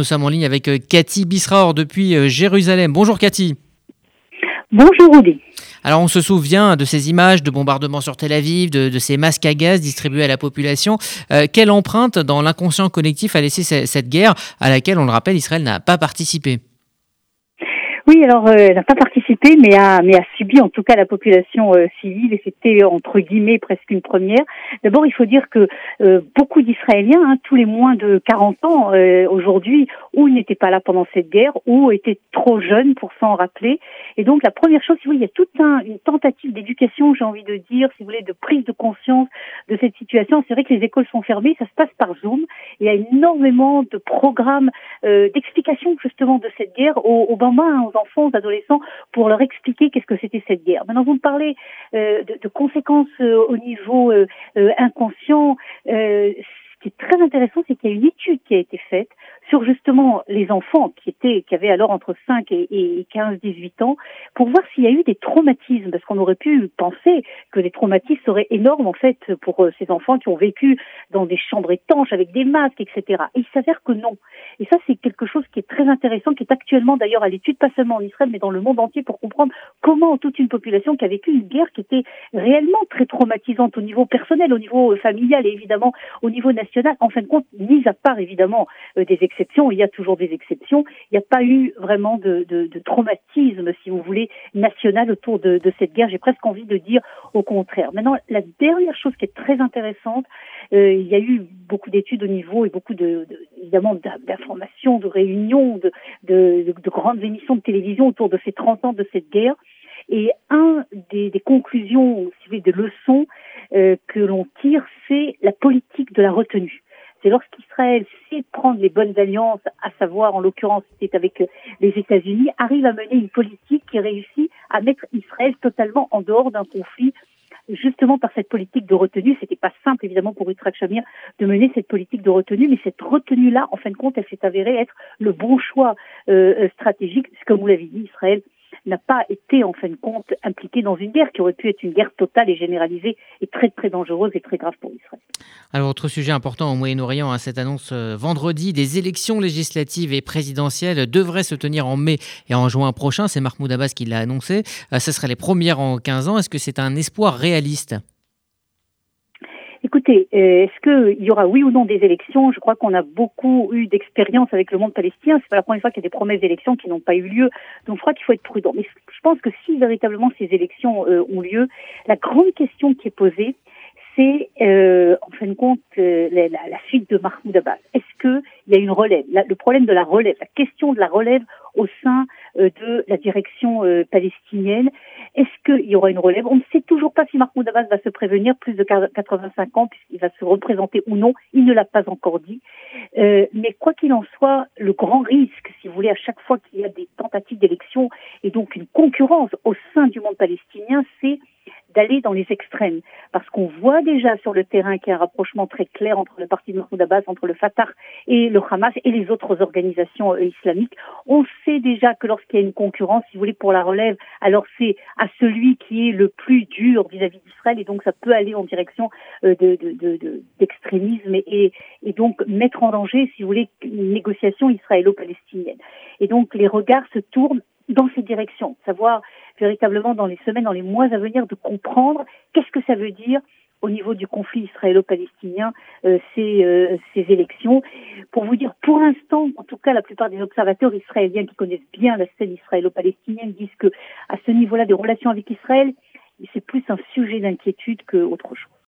Nous sommes en ligne avec euh, Cathy Bisraor depuis euh, Jérusalem. Bonjour Cathy. Bonjour Rudy. Alors on se souvient de ces images de bombardements sur Tel Aviv, de, ces masques à gaz distribués à la population. Euh, quelle empreinte dans l'inconscient collectif a laissé cette guerre à laquelle, on le rappelle, Israël n'a pas participé? Oui, alors euh, elle n'a pas participé, mais a, mais a subi en tout cas la population euh, civile, et c'était entre guillemets presque une première. D'abord, il faut dire que euh, beaucoup d'Israéliens, hein, tous les moins de 40 ans aujourd'hui, ou n'étaient pas là pendant cette guerre, ou étaient trop jeunes pour s'en rappeler. Et donc la première chose, si vous voulez, il y a toute un, une tentative d'éducation, j'ai envie de dire, si vous voulez, de prise de conscience de cette situation. C'est vrai que les écoles sont fermées, ça se passe par Zoom. Il y a énormément de programmes d'explication justement de cette guerre bambins, aux enfants, adolescents, pour leur expliquer qu'est-ce que c'était cette guerre. Maintenant, vous me parlez euh, de, de, conséquences euh, au niveau euh, inconscient. ce qui est très intéressant, c'est qu'il y a une étude qui a été faite sur justement les enfants qui étaient, qui avaient alors entre 5 et, 15, 18 ans, pour voir s'il y a eu des traumatismes, parce qu'on aurait pu penser que les traumatismes seraient énormes en fait pour euh, ces enfants qui ont vécu dans des chambres étanches avec des masques, etc. Et il s'avère que non. Et ça, c'est quelque chose qui est très intéressant, qui est actuellement d'ailleurs à l'étude, pas seulement en Israël, mais dans le monde entier, pour comprendre comment toute une population qui a vécu une guerre qui était réellement très traumatisante au niveau personnel, au niveau familial et évidemment au niveau national, en fin de compte, mis à part évidemment euh, des il y a toujours des exceptions. Il n'y a pas eu vraiment de, traumatisme, si vous voulez, national autour de, cette guerre. J'ai presque envie de dire au contraire. Maintenant, la dernière chose qui est très intéressante, euh, il y a eu beaucoup d'études au niveau et beaucoup de, évidemment d'informations, de réunions, de, grandes émissions de télévision autour de ces 30 ans de cette guerre. Et un des, conclusions, si vous voulez, des leçons euh, que l'on tire, c'est la politique de la retenue c'est lorsqu'Israël sait prendre les bonnes alliances, à savoir en l'occurrence c'était avec les États-Unis, arrive à mener une politique qui réussit à mettre Israël totalement en dehors d'un conflit justement par cette politique de retenue. C'était pas simple, évidemment, pour Yitzhak Shamir de mener cette politique de retenue, mais cette retenue-là, en fin de compte, elle s'est avérée être le bon choix euh, stratégique, comme vous l'avez dit, Israël n'a pas été en fin de compte impliqué dans une guerre qui aurait pu être une guerre totale et généralisée et très très dangereuse et très grave pour Israël. Alors autre sujet important au Moyen-Orient, hein, cette annonce euh, vendredi des élections législatives et présidentielles devraient se tenir en mai et en juin prochain. C'est Mahmoud Abbas qui l'a annoncé. Euh, ce seraient les premières en 15 ans. Est-ce que c'est un espoir réaliste? Écoutez, euh, est-ce qu'il y aura oui ou non des élections? Je crois qu'on a beaucoup eu d'expérience avec le monde palestinien. C'est pas la première fois qu'il y a des promesses d'élections qui n'ont pas eu lieu. Donc je crois qu'il faut être prudent. Mais je pense que si véritablement ces élections euh, ont lieu, la grande question qui est posée, c'est euh, en fin de compte la, la, suite de Mahmoud Abbas. Est-ce qu'il y a une relève? Le problème de la relève, la question de la relève au sein de la direction palestinienne. Est-ce qu'il y aura une relève? On ne sait toujours pas si Mahmoud Abbas va se prévenir plus de 85 ans puisqu'il va se représenter ou non. Il ne l'a pas encore dit. Euh, mais quoi qu'il en soit, le grand risque, si vous voulez, à chaque fois qu'il y a des tentatives d'élection et donc une concurrence au sein du monde palestinien, c'est d'aller dans les extrêmes. Parce qu'on voit déjà sur le terrain qu'il y a un rapprochement très clair entre le parti de Mahmoud Abbas, entre le Fatah et le Hamas et les autres organisations euh, islamiques. On sait déjà que lorsqu'il y a une concurrence, si vous voulez, pour la relève, alors c'est à celui qui est le plus dur vis-à-vis d'Israël et donc ça peut aller en direction euh, d'extrémisme de, de, et, et donc mettre en danger, si vous voulez, une négociation israélo-palestinienne. Et donc les regards se tournent dans ces directions, savoir véritablement dans les semaines, dans les mois à venir, de comprendre qu'est-ce que ça veut dire au niveau du conflit israélo-palestinien, euh, ces, euh, ces élections. Pour vous dire, pour l'instant, en tout cas, la plupart des observateurs israéliens qui connaissent bien la scène israélo-palestinienne disent que à ce niveau-là des relations avec Israël, c'est plus un sujet d'inquiétude qu'autre chose.